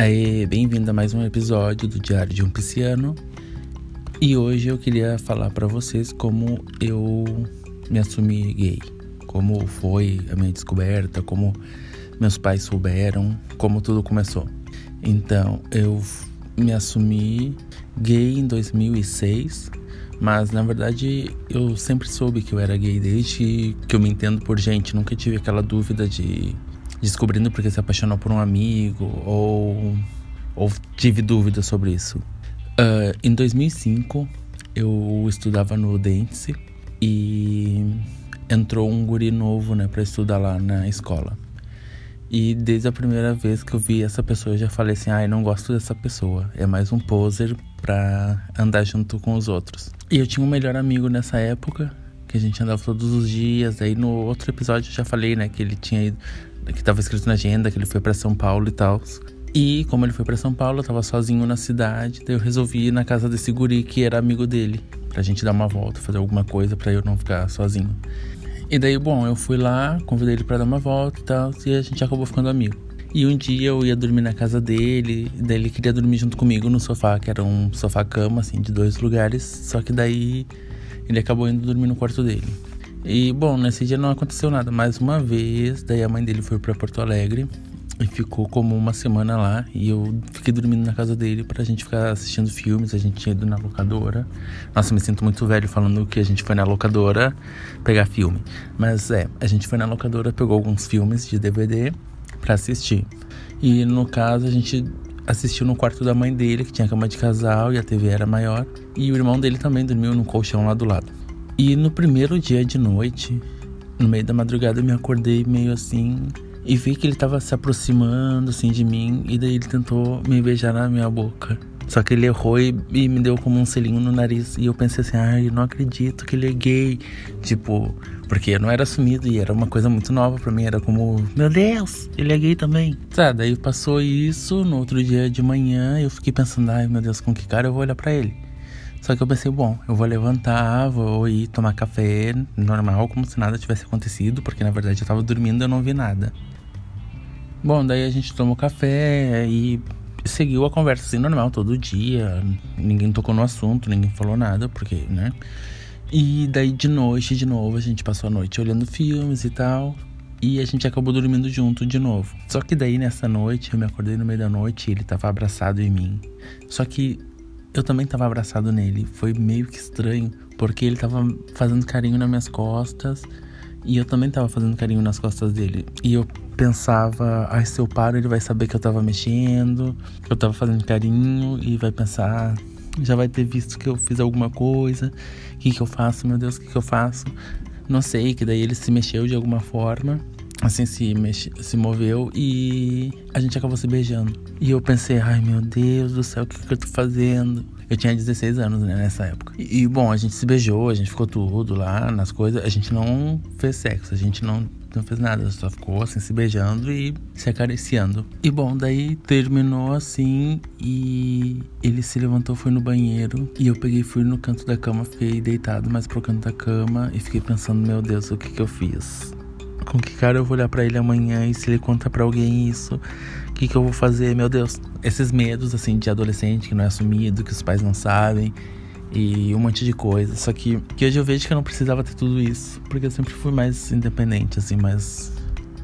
Aê, bem-vindo a mais um episódio do Diário de um Pisciano. E hoje eu queria falar para vocês como eu me assumi gay, como foi a minha descoberta, como meus pais souberam, como tudo começou. Então, eu me assumi gay em 2006, mas na verdade eu sempre soube que eu era gay desde que eu me entendo por gente, nunca tive aquela dúvida de descobrindo porque se apaixonou por um amigo ou, ou tive dúvidas sobre isso. Uh, em 2005, eu estudava no Dentse e entrou um guri novo, né, para estudar lá na escola. E desde a primeira vez que eu vi essa pessoa, eu já falei assim: ai, ah, não gosto dessa pessoa. É mais um poser pra andar junto com os outros. E eu tinha um melhor amigo nessa época, que a gente andava todos os dias. Daí no outro episódio eu já falei, né, que ele tinha ido que estava escrito na agenda que ele foi para São Paulo e tal. E como ele foi para São Paulo, eu tava sozinho na cidade, daí eu resolvi ir na casa desse guri que era amigo dele, pra gente dar uma volta, fazer alguma coisa para eu não ficar sozinho. E daí, bom, eu fui lá, convidei ele para dar uma volta e tal, e a gente acabou ficando amigo. E um dia eu ia dormir na casa dele, daí ele queria dormir junto comigo no sofá, que era um sofá-cama, assim, de dois lugares, só que daí ele acabou indo dormir no quarto dele. E bom, nesse dia não aconteceu nada. Mais uma vez, daí a mãe dele foi para Porto Alegre e ficou como uma semana lá. E eu fiquei dormindo na casa dele pra gente ficar assistindo filmes. A gente tinha ido na locadora. Nossa, me sinto muito velho falando que a gente foi na locadora pegar filme. Mas é, a gente foi na locadora, pegou alguns filmes de DVD para assistir. E no caso, a gente assistiu no quarto da mãe dele, que tinha cama de casal e a TV era maior. E o irmão dele também dormiu no colchão lá do lado. E no primeiro dia de noite, no meio da madrugada, eu me acordei meio assim e vi que ele tava se aproximando assim de mim e daí ele tentou me beijar na minha boca. Só que ele errou e, e me deu como um selinho no nariz. E eu pensei assim, ai, não acredito que ele é gay. Tipo, porque eu não era assumido e era uma coisa muito nova para mim. Era como, meu Deus, ele é gay também. Tá, daí passou isso. No outro dia de manhã eu fiquei pensando, ai meu Deus, com que cara eu vou olhar para ele? Só que eu pensei, bom, eu vou levantar, vou ir tomar café normal, como se nada tivesse acontecido, porque na verdade eu tava dormindo e eu não vi nada. Bom, daí a gente tomou café e seguiu a conversa assim normal todo dia. Ninguém tocou no assunto, ninguém falou nada, porque, né? E daí de noite, de novo, a gente passou a noite olhando filmes e tal. E a gente acabou dormindo junto de novo. Só que daí nessa noite, eu me acordei no meio da noite e ele tava abraçado em mim. Só que eu também tava abraçado nele. Foi meio que estranho, porque ele tava fazendo carinho nas minhas costas e eu também tava fazendo carinho nas costas dele. E eu pensava, ai, se eu paro, ele vai saber que eu tava mexendo, que eu tava fazendo carinho e vai pensar, já vai ter visto que eu fiz alguma coisa. O que que eu faço, meu Deus, o que que eu faço? Não sei, que daí ele se mexeu de alguma forma assim se mexe, se moveu e a gente acabou se beijando. E eu pensei, ai meu Deus do céu, o que, que eu tô fazendo? Eu tinha 16 anos, né, nessa época. E, e, bom, a gente se beijou, a gente ficou tudo lá nas coisas. A gente não fez sexo, a gente não, não fez nada, só ficou assim se beijando e se acariciando. E bom, daí terminou assim e ele se levantou, foi no banheiro e eu peguei fui no canto da cama, fiquei deitado mais pro canto da cama e fiquei pensando, meu Deus, o que que eu fiz? Com que cara eu vou olhar para ele amanhã e se ele conta para alguém isso, o que, que eu vou fazer? Meu Deus, esses medos assim de adolescente que não é assumido, que os pais não sabem e um monte de coisa. Só que, que hoje eu vejo que eu não precisava ter tudo isso, porque eu sempre fui mais independente, assim, mais,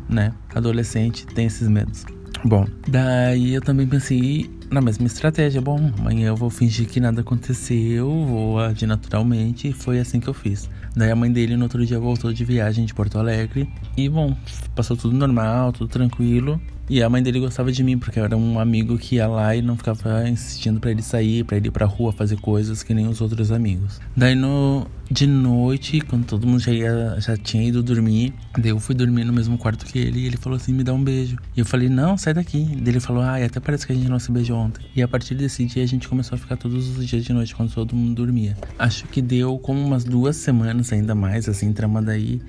né, adolescente, tem esses medos. Bom, daí eu também pensei na mesma estratégia. Bom, amanhã eu vou fingir que nada aconteceu, vou agir naturalmente. E foi assim que eu fiz. Daí a mãe dele no outro dia voltou de viagem de Porto Alegre. E bom, passou tudo normal, tudo tranquilo. E a mãe dele gostava de mim, porque eu era um amigo que ia lá e não ficava insistindo para ele sair, para ele ir pra rua fazer coisas que nem os outros amigos. Daí no de noite, quando todo mundo já, ia, já tinha ido dormir, daí eu fui dormir no mesmo quarto que ele e ele falou assim: me dá um beijo. E eu falei: não, sai daqui. Daí ele falou: ai, até parece que a gente não se beijou ontem. E a partir desse dia a gente começou a ficar todos os dias de noite quando todo mundo dormia. Acho que deu como umas duas semanas ainda mais, assim, tramando aí.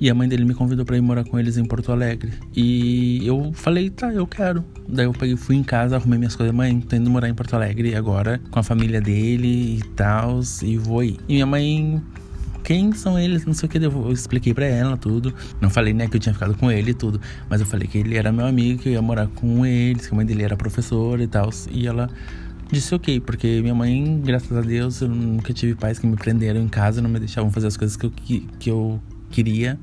E a mãe dele me convidou para ir morar com eles em Porto Alegre. E eu falei: tá, eu quero. Daí eu peguei, fui em casa, arrumei minhas coisas. Mãe, tô indo morar em Porto Alegre agora com a família dele e tal, e vou ir. E minha mãe quem são eles? Não sei o que. Eu expliquei para ela tudo. Não falei, né, que eu tinha ficado com ele e tudo. Mas eu falei que ele era meu amigo, que eu ia morar com eles, que a mãe dele era professora e tal. E ela disse ok, porque minha mãe, graças a Deus, eu nunca tive pais que me prenderam em casa, não me deixavam fazer as coisas que eu, que, que eu queria,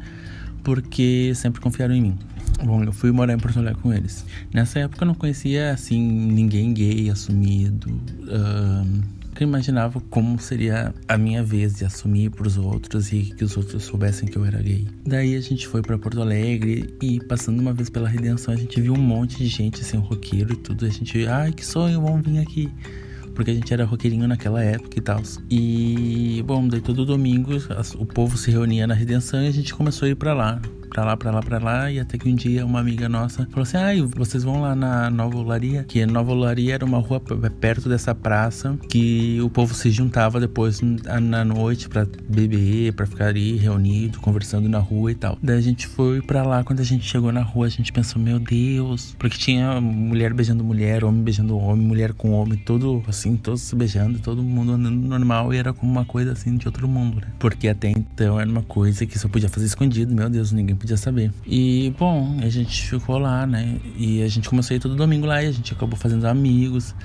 porque sempre confiaram em mim. Bom, eu fui morar em Porto Alegre com eles. Nessa época eu não conhecia, assim, ninguém gay assumido. Uh, eu imaginava como seria a minha vez de assumir para os outros e que os outros soubessem que eu era gay. Daí a gente foi para Porto Alegre e passando uma vez pela Redenção a gente viu um monte de gente assim, roqueiro e tudo. A gente, ai que sonho, vamos vir aqui porque a gente era roqueirinho naquela época e tal. E, bom, daí todo domingo o povo se reunia na Redenção e a gente começou a ir para lá pra lá, pra lá, pra lá. E até que um dia uma amiga nossa falou assim: ai, ah, vocês vão lá na Nova Olaria? Que Nova Olaria era uma rua perto dessa praça que o povo se juntava depois na noite pra beber, pra ficar ali reunido, conversando na rua e tal. Daí a gente foi pra lá. Quando a gente chegou na rua, a gente pensou: meu Deus, porque tinha mulher beijando mulher, homem beijando homem, mulher com homem, todo assim, todos se beijando, todo mundo andando normal. E era como uma coisa assim de outro mundo, né? Porque até então era uma coisa que só podia fazer escondido, meu Deus, ninguém podia saber. E, bom, a gente ficou lá, né? E a gente começou a ir todo domingo lá e a gente acabou fazendo amigos.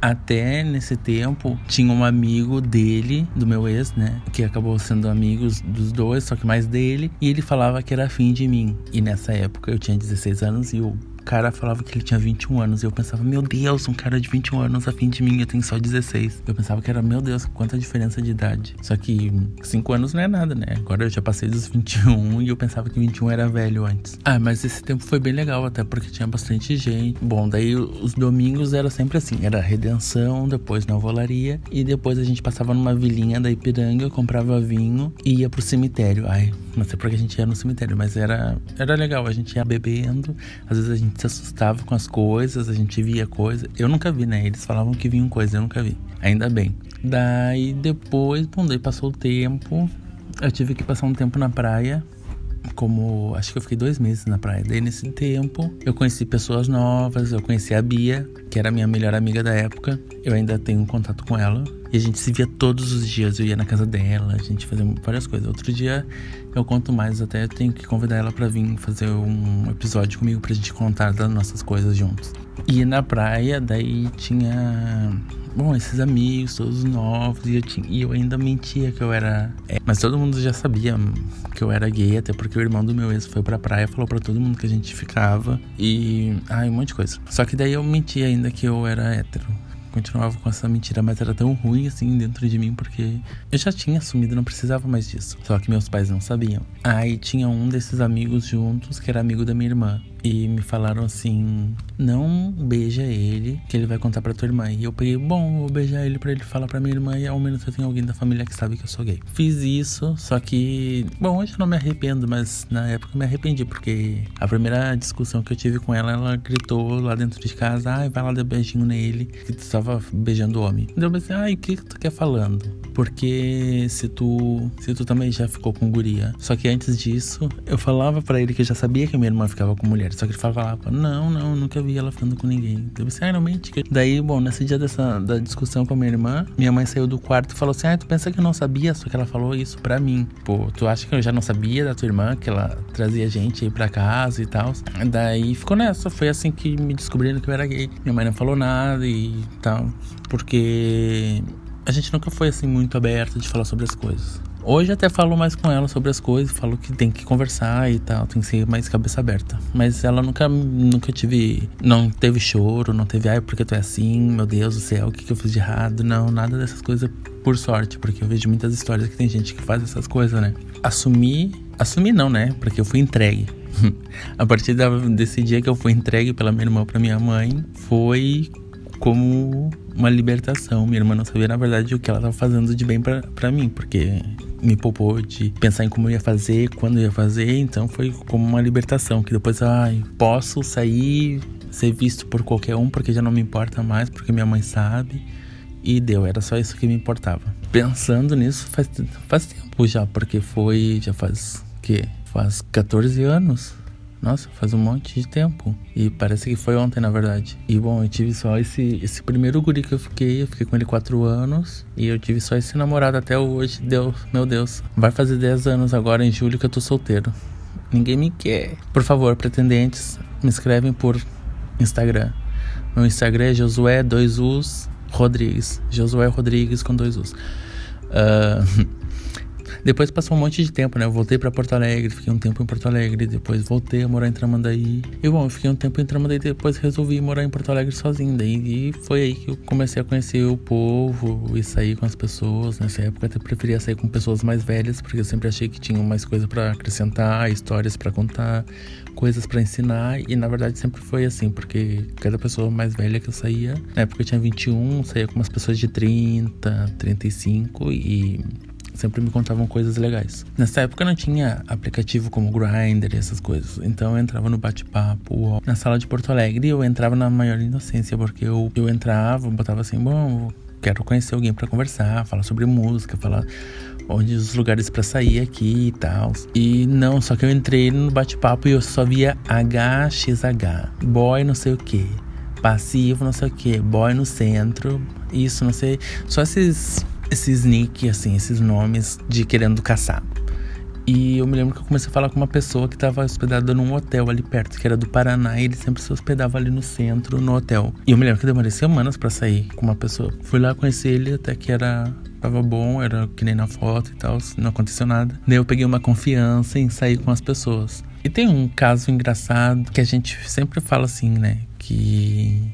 Até nesse tempo, tinha um amigo dele, do meu ex, né? Que acabou sendo amigos dos dois, só que mais dele. E ele falava que era afim de mim. E nessa época eu tinha 16 anos e o cara falava que ele tinha 21 anos. E eu pensava, meu Deus, um cara de 21 anos afim de mim, eu tenho só 16. Eu pensava que era, meu Deus, quanta diferença de idade. Só que 5 anos não é nada, né? Agora eu já passei dos 21 e eu pensava que 21 era velho antes. Ah, mas esse tempo foi bem legal, até porque tinha bastante gente. Bom, daí os domingos era sempre assim: era Redenção, depois Nova Olaria, e depois a gente passava numa vilinha da Ipiranga, comprava vinho e ia pro cemitério. Ai, não sei porque a gente ia no cemitério, mas era, era legal. A gente ia bebendo, às vezes a gente se assustava com as coisas, a gente via coisa. Eu nunca vi, né? Eles falavam que vinham coisas, eu nunca vi. Ainda bem. Daí depois, bom, daí passou o tempo. Eu tive que passar um tempo na praia como acho que eu fiquei dois meses na praia. Daí nesse tempo eu conheci pessoas novas, eu conheci a Bia, que era minha melhor amiga da época. Eu ainda tenho um contato com ela. E a gente se via todos os dias. Eu ia na casa dela, a gente fazia várias coisas. Outro dia eu conto mais, até eu tenho que convidar ela para vir fazer um episódio comigo pra gente contar das nossas coisas juntos. E na praia, daí tinha bom, esses amigos, todos novos, e eu, tinha, e eu ainda mentia que eu era. É, mas todo mundo já sabia que eu era gay, até porque o irmão do meu ex foi pra praia falou pra todo mundo que a gente ficava. E. Ai, um monte de coisa. Só que daí eu mentia ainda que eu era hétero continuava com essa mentira, mas era tão ruim assim dentro de mim porque eu já tinha assumido, não precisava mais disso. Só que meus pais não sabiam. Aí tinha um desses amigos juntos que era amigo da minha irmã e me falaram assim: não beija ele, que ele vai contar pra tua irmã. E eu peguei, bom, vou beijar ele pra ele falar pra minha irmã e ao menos eu tenho alguém da família que sabe que eu sou gay. Fiz isso, só que, bom, hoje eu não me arrependo, mas na época eu me arrependi, porque a primeira discussão que eu tive com ela, ela gritou lá dentro de casa: ai, vai lá dar beijinho nele, que tu estava beijando o homem. Então eu pensei: ai, o que, que tu quer falando? Porque se tu, se tu também já ficou com guria. Só que antes disso, eu falava para ele que eu já sabia que minha irmã ficava com mulheres. Só que ele falava, não, não, nunca vi ela ficando com ninguém. Eu disse, ah, não Daí, bom, nesse dia dessa da discussão com a minha irmã, minha mãe saiu do quarto e falou assim: Ah, tu pensa que eu não sabia? Só que ela falou isso pra mim. Pô, tu acha que eu já não sabia da tua irmã, que ela trazia gente aí pra casa e tal? Daí ficou nessa. Foi assim que me descobriram que eu era gay. Minha mãe não falou nada e tal. Porque a gente nunca foi assim muito aberto de falar sobre as coisas. Hoje até falo mais com ela sobre as coisas, falo que tem que conversar e tal, tem que ser mais cabeça aberta. Mas ela nunca, nunca tive, não teve choro, não teve, ai, porque tu é assim, meu Deus do céu, o que, que eu fiz de errado? Não, nada dessas coisas, por sorte, porque eu vejo muitas histórias que tem gente que faz essas coisas, né? Assumir, assumir não, né? Porque eu fui entregue. a partir desse dia que eu fui entregue pela minha irmã para minha mãe, foi como uma libertação. Minha irmã não sabia, na verdade, o que ela estava fazendo de bem para mim, porque me poupou de pensar em como eu ia fazer, quando eu ia fazer, então foi como uma libertação, que depois, ai, posso sair, ser visto por qualquer um, porque já não me importa mais, porque minha mãe sabe. E deu, era só isso que me importava. Pensando nisso faz, faz tempo já, porque foi, já faz, que? Faz 14 anos Nossa, faz um monte de tempo. E parece que foi ontem, na verdade. E bom, eu tive só esse, esse primeiro guri que eu fiquei. Eu fiquei com ele quatro anos. E eu tive só esse namorado até hoje. Deus, meu Deus. Vai fazer 10 anos agora em julho que eu tô solteiro. Ninguém me quer. Por favor, pretendentes, me escrevem por Instagram. Meu Instagram é Josué 2Us Rodrigues. Josué Rodrigues com dois Us. Uh, depois passou um monte de tempo, né? Eu voltei para Porto Alegre, fiquei um tempo em Porto Alegre, depois voltei a morar em Tramandaí. E bom, eu fiquei um tempo em Tramandaí, depois resolvi morar em Porto Alegre sozinho. Daí e foi aí que eu comecei a conhecer o povo e sair com as pessoas. Nessa época eu até preferia sair com pessoas mais velhas, porque eu sempre achei que tinham mais coisa para acrescentar, histórias para contar, coisas para ensinar. E na verdade sempre foi assim, porque cada pessoa mais velha que eu saía, na época eu tinha 21, saía com umas pessoas de 30, 35 e sempre me contavam coisas legais. Nessa época não tinha aplicativo como Grindr e essas coisas, então eu entrava no bate-papo na sala de Porto Alegre eu entrava na maior inocência, porque eu, eu entrava, botava assim, bom, quero conhecer alguém para conversar, falar sobre música, falar onde os lugares para sair aqui e tal. E não, só que eu entrei no bate-papo e eu só via HXH, boy não sei o que, passivo não sei o que, boy no centro, isso não sei, só esses esses nick, assim, esses nomes de querendo caçar. E eu me lembro que eu comecei a falar com uma pessoa que estava hospedada num hotel ali perto, que era do Paraná, e ele sempre se hospedava ali no centro, no hotel. E eu me lembro que demorei semanas para sair com uma pessoa. Fui lá conhecer ele até que era tava bom, era que nem na foto e tal, não aconteceu nada. Daí eu peguei uma confiança em sair com as pessoas. E tem um caso engraçado que a gente sempre fala assim, né? Que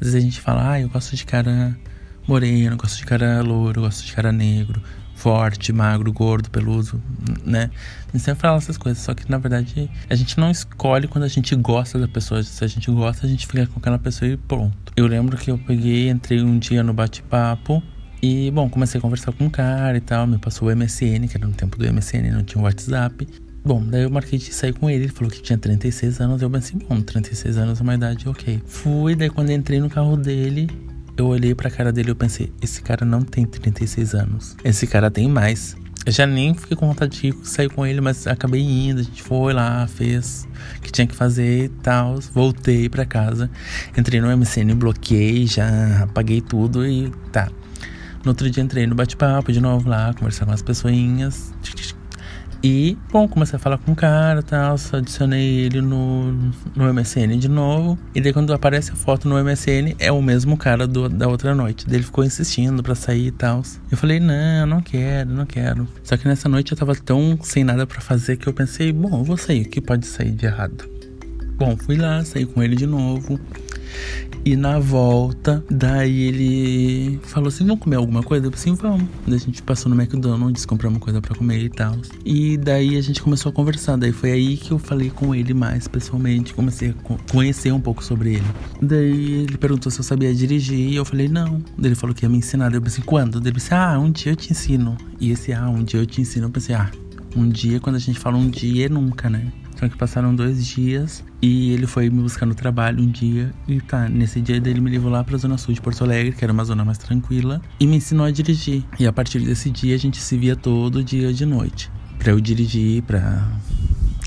às vezes a gente fala, ah, eu gosto de cara moreno, gosto de cara louro, gosto de cara negro, forte, magro, gordo, peludo, né? A gente sempre fala essas coisas, só que na verdade a gente não escolhe quando a gente gosta da pessoa. Se a gente gosta, a gente fica com aquela pessoa e pronto. Eu lembro que eu peguei, entrei um dia no bate-papo e, bom, comecei a conversar com um cara e tal, me passou o MSN, que era no tempo do MSN, não tinha o WhatsApp. Bom, daí eu marquei de sair com ele, ele falou que tinha 36 anos, eu pensei, bom, 36 anos é uma idade ok. Fui, daí quando entrei no carro dele, eu olhei pra cara dele e pensei, esse cara não tem 36 anos. Esse cara tem mais. Eu já nem fiquei com vontade de sair com ele, mas acabei indo. A gente foi lá, fez o que tinha que fazer e tal. Voltei pra casa. Entrei no MCN, bloqueei, já apaguei tudo e tá. No outro dia entrei no bate-papo de novo lá, conversar com as pessoinhas. E, bom, comecei a falar com o cara e tal, adicionei ele no, no MSN de novo. E daí quando aparece a foto no MSN, é o mesmo cara do, da outra noite. Daí ele ficou insistindo pra sair e tal. Eu falei, não, não quero, não quero. Só que nessa noite eu tava tão sem nada para fazer que eu pensei, bom, eu vou sair, o que pode sair de errado? Bom, fui lá, saí com ele de novo. E na volta, daí ele falou assim: vamos comer alguma coisa? Eu assim: vamos. Daí a gente passou no McDonald's, compramos coisa para comer e tal. E daí a gente começou a conversar. Daí foi aí que eu falei com ele mais pessoalmente, comecei a conhecer um pouco sobre ele. Daí ele perguntou se eu sabia dirigir e eu falei: não. Daí ele falou que ia me ensinar. Daí eu pensei: quando? Daí ele disse: ah, um dia eu te ensino. E esse ah, um dia eu te ensino, eu pensei: ah, um dia, quando a gente fala um dia, é nunca, né? Que passaram dois dias e ele foi me buscar no trabalho um dia. E tá, nesse dia ele me levou lá pra Zona Sul de Porto Alegre, que era uma zona mais tranquila, e me ensinou a dirigir. E a partir desse dia a gente se via todo dia de noite. Pra eu dirigir, pra.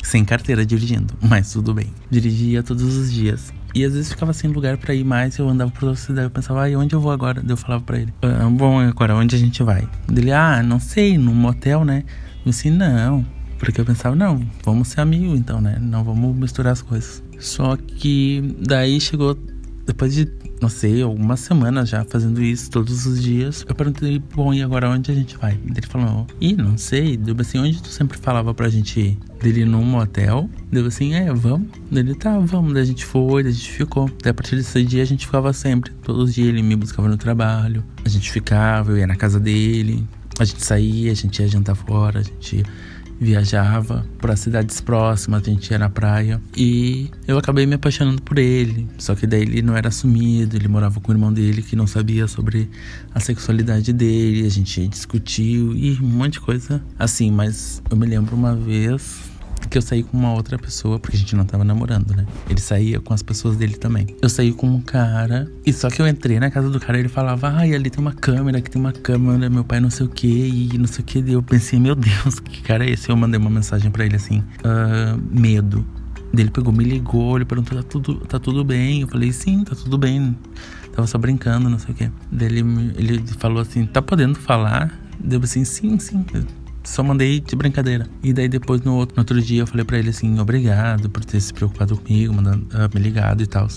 Sem carteira dirigindo, mas tudo bem. Dirigia todos os dias. E às vezes ficava sem lugar para ir mais, eu andava por outra cidade, eu pensava, ai, onde eu vou agora? Daí eu falava para ele, ah, bom, agora onde a gente vai? Ele, ah, não sei, num motel, né? Eu disse, não, porque eu pensava, não, vamos ser amigos então, né? Não vamos misturar as coisas. Só que daí chegou, depois de, não sei, algumas semanas já fazendo isso todos os dias, eu perguntei, bom, e agora onde a gente vai? Ele falou, ih, não sei. Deu assim, onde tu sempre falava pra gente ir? Dele num motel. Deu assim, é, vamos. Dele, tá, vamos. Daí a gente foi, daí a gente ficou. Daí a partir desse dia a gente ficava sempre. Todos os dias ele me buscava no trabalho. A gente ficava, eu ia na casa dele. A gente saía, a gente ia jantar fora, a gente viajava para cidades próximas, a gente ia na praia e eu acabei me apaixonando por ele. Só que daí ele não era assumido, ele morava com o irmão dele que não sabia sobre a sexualidade dele, a gente discutiu e um monte de coisa assim, mas eu me lembro uma vez que eu saí com uma outra pessoa, porque a gente não tava namorando, né? Ele saía com as pessoas dele também. Eu saí com um cara, e só que eu entrei na casa do cara ele falava, ai, ali tem uma câmera, aqui tem uma câmera, meu pai não sei o que, e não sei o que. Eu pensei, meu Deus, que cara é esse? Eu mandei uma mensagem para ele assim, uh, medo. Ele pegou, me ligou, ele perguntou: tá tudo, tá tudo bem? Eu falei: sim, tá tudo bem. Tava só brincando, não sei o quê. Daí ele, ele falou assim: tá podendo falar? Deu assim: sim, sim. Só mandei de brincadeira. E daí depois no outro, no outro dia eu falei para ele assim, obrigado por ter se preocupado comigo, mandando, uh, me ligado e tal.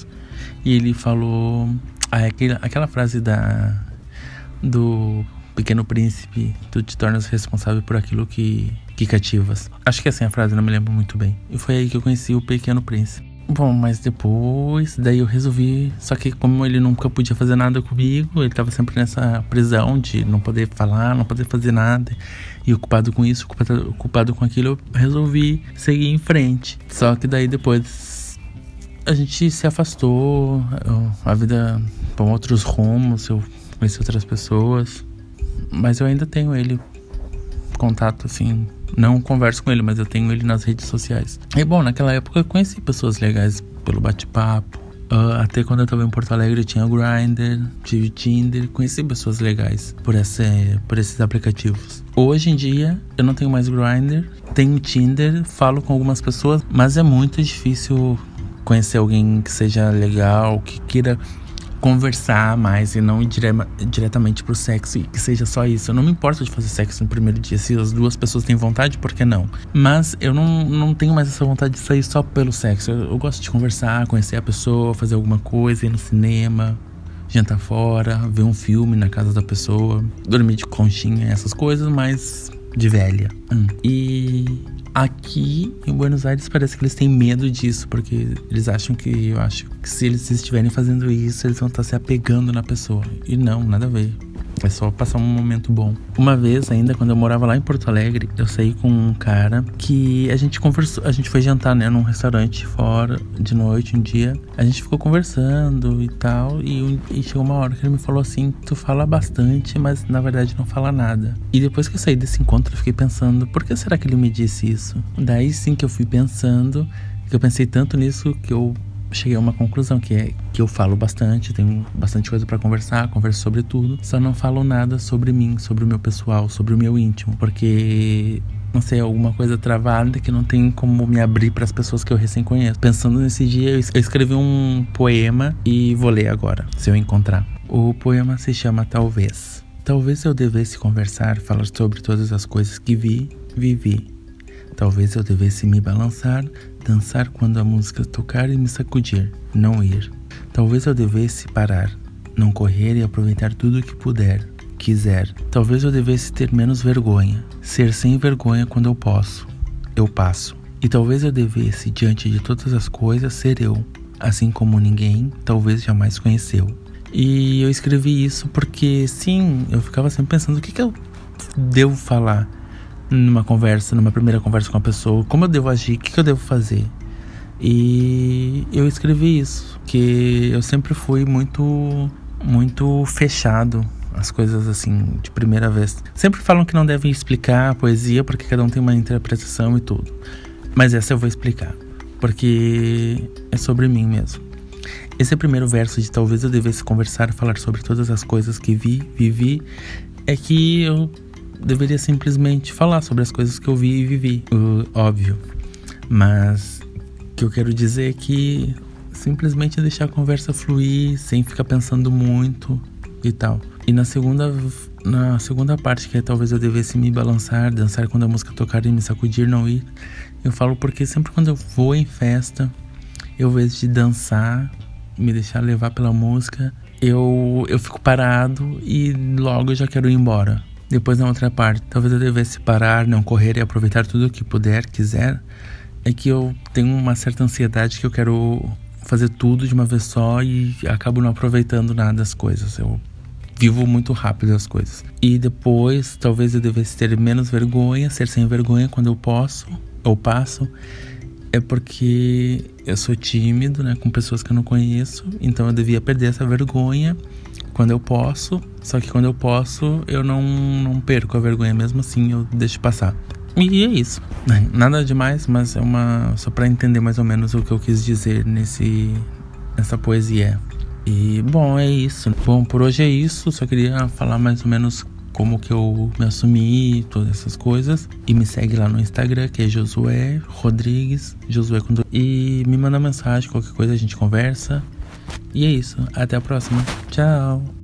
E ele falou ah, aquela, aquela frase da do Pequeno Príncipe, tu te tornas responsável por aquilo que, que cativas. Acho que é assim a frase, não me lembro muito bem. E foi aí que eu conheci o Pequeno Príncipe. Bom, mas depois, daí eu resolvi. Só que, como ele nunca podia fazer nada comigo, ele tava sempre nessa prisão de não poder falar, não poder fazer nada. E ocupado com isso, ocupado, ocupado com aquilo, eu resolvi seguir em frente. Só que daí depois a gente se afastou, a vida tomou outros rumos, eu conheci outras pessoas. Mas eu ainda tenho ele contato assim não converso com ele, mas eu tenho ele nas redes sociais. E bom, naquela época eu conheci pessoas legais pelo bate-papo. Uh, até quando eu tava em Porto Alegre tinha o Grindr, tive Tinder, conheci pessoas legais por, essa, por esses aplicativos. Hoje em dia eu não tenho mais Grindr, tenho Tinder, falo com algumas pessoas, mas é muito difícil conhecer alguém que seja legal, que queira conversar mais e não ir dire diretamente pro sexo e que seja só isso. Eu não me importo de fazer sexo no primeiro dia. Se as duas pessoas têm vontade, por que não? Mas eu não, não tenho mais essa vontade de sair só pelo sexo. Eu, eu gosto de conversar, conhecer a pessoa, fazer alguma coisa, ir no cinema, jantar fora, ver um filme na casa da pessoa, dormir de conchinha, essas coisas, mas de velha. Hum. E Aqui em Buenos Aires parece que eles têm medo disso, porque eles acham que eu acho que se eles estiverem fazendo isso, eles vão estar se apegando na pessoa. E não, nada a ver. É só passar um momento bom. Uma vez, ainda quando eu morava lá em Porto Alegre, eu saí com um cara que a gente conversou, a gente foi jantar, né, num restaurante fora de noite um dia. A gente ficou conversando e tal, e, e chegou uma hora que ele me falou assim: "Tu fala bastante, mas na verdade não fala nada". E depois que eu saí desse encontro, eu fiquei pensando: "Por que será que ele me disse isso?". Daí sim que eu fui pensando, que eu pensei tanto nisso que eu cheguei a uma conclusão que é que eu falo bastante, tenho bastante coisa para conversar, converso sobre tudo, só não falo nada sobre mim, sobre o meu pessoal, sobre o meu íntimo, porque não sei, alguma coisa travada que não tem como me abrir para as pessoas que eu recém conheço. Pensando nesse dia, eu escrevi um poema e vou ler agora, se eu encontrar. O poema se chama Talvez. Talvez eu devesse conversar, falar sobre todas as coisas que vi, vivi. Talvez eu devesse me balançar, dançar quando a música tocar e me sacudir, não ir. Talvez eu devesse parar, não correr e aproveitar tudo o que puder, quiser. Talvez eu devesse ter menos vergonha, ser sem vergonha quando eu posso. Eu passo. E talvez eu devesse, diante de todas as coisas, ser eu, assim como ninguém talvez jamais conheceu. E eu escrevi isso porque, sim, eu ficava sempre pensando: o que, que eu devo falar? Numa conversa, numa primeira conversa com a pessoa, como eu devo agir, o que, que eu devo fazer. E eu escrevi isso, que eu sempre fui muito, muito fechado as coisas assim de primeira vez. Sempre falam que não devem explicar a poesia porque cada um tem uma interpretação e tudo. Mas essa eu vou explicar, porque é sobre mim mesmo. Esse primeiro verso de talvez eu devesse conversar, falar sobre todas as coisas que vi, vivi, é que eu deveria simplesmente falar sobre as coisas que eu vi e vivi, óbvio. Mas o que eu quero dizer é que simplesmente deixar a conversa fluir sem ficar pensando muito e tal. E na segunda na segunda parte, que é talvez eu devesse me balançar, dançar quando a música tocar e me sacudir, não ir. Eu falo porque sempre quando eu vou em festa, eu vejo de dançar, me deixar levar pela música, eu, eu fico parado e logo eu já quero ir embora. Depois, na outra parte, talvez eu devesse parar, não correr e aproveitar tudo o que puder, quiser. É que eu tenho uma certa ansiedade que eu quero fazer tudo de uma vez só e acabo não aproveitando nada das coisas. Eu vivo muito rápido as coisas. E depois, talvez eu devesse ter menos vergonha, ser sem vergonha quando eu posso ou passo. É porque eu sou tímido, né, com pessoas que eu não conheço, então eu devia perder essa vergonha quando eu posso, só que quando eu posso, eu não, não perco a vergonha mesmo assim, eu deixo passar. E é isso. Nada demais, mas é uma só para entender mais ou menos o que eu quis dizer nesse nessa poesia. E bom, é isso. Bom, por hoje é isso. Só queria falar mais ou menos como que eu me assumi, todas essas coisas. E me segue lá no Instagram, que é Josué Rodrigues, Josué com E me manda mensagem, qualquer coisa a gente conversa. E é isso. Até a próxima. Tchau.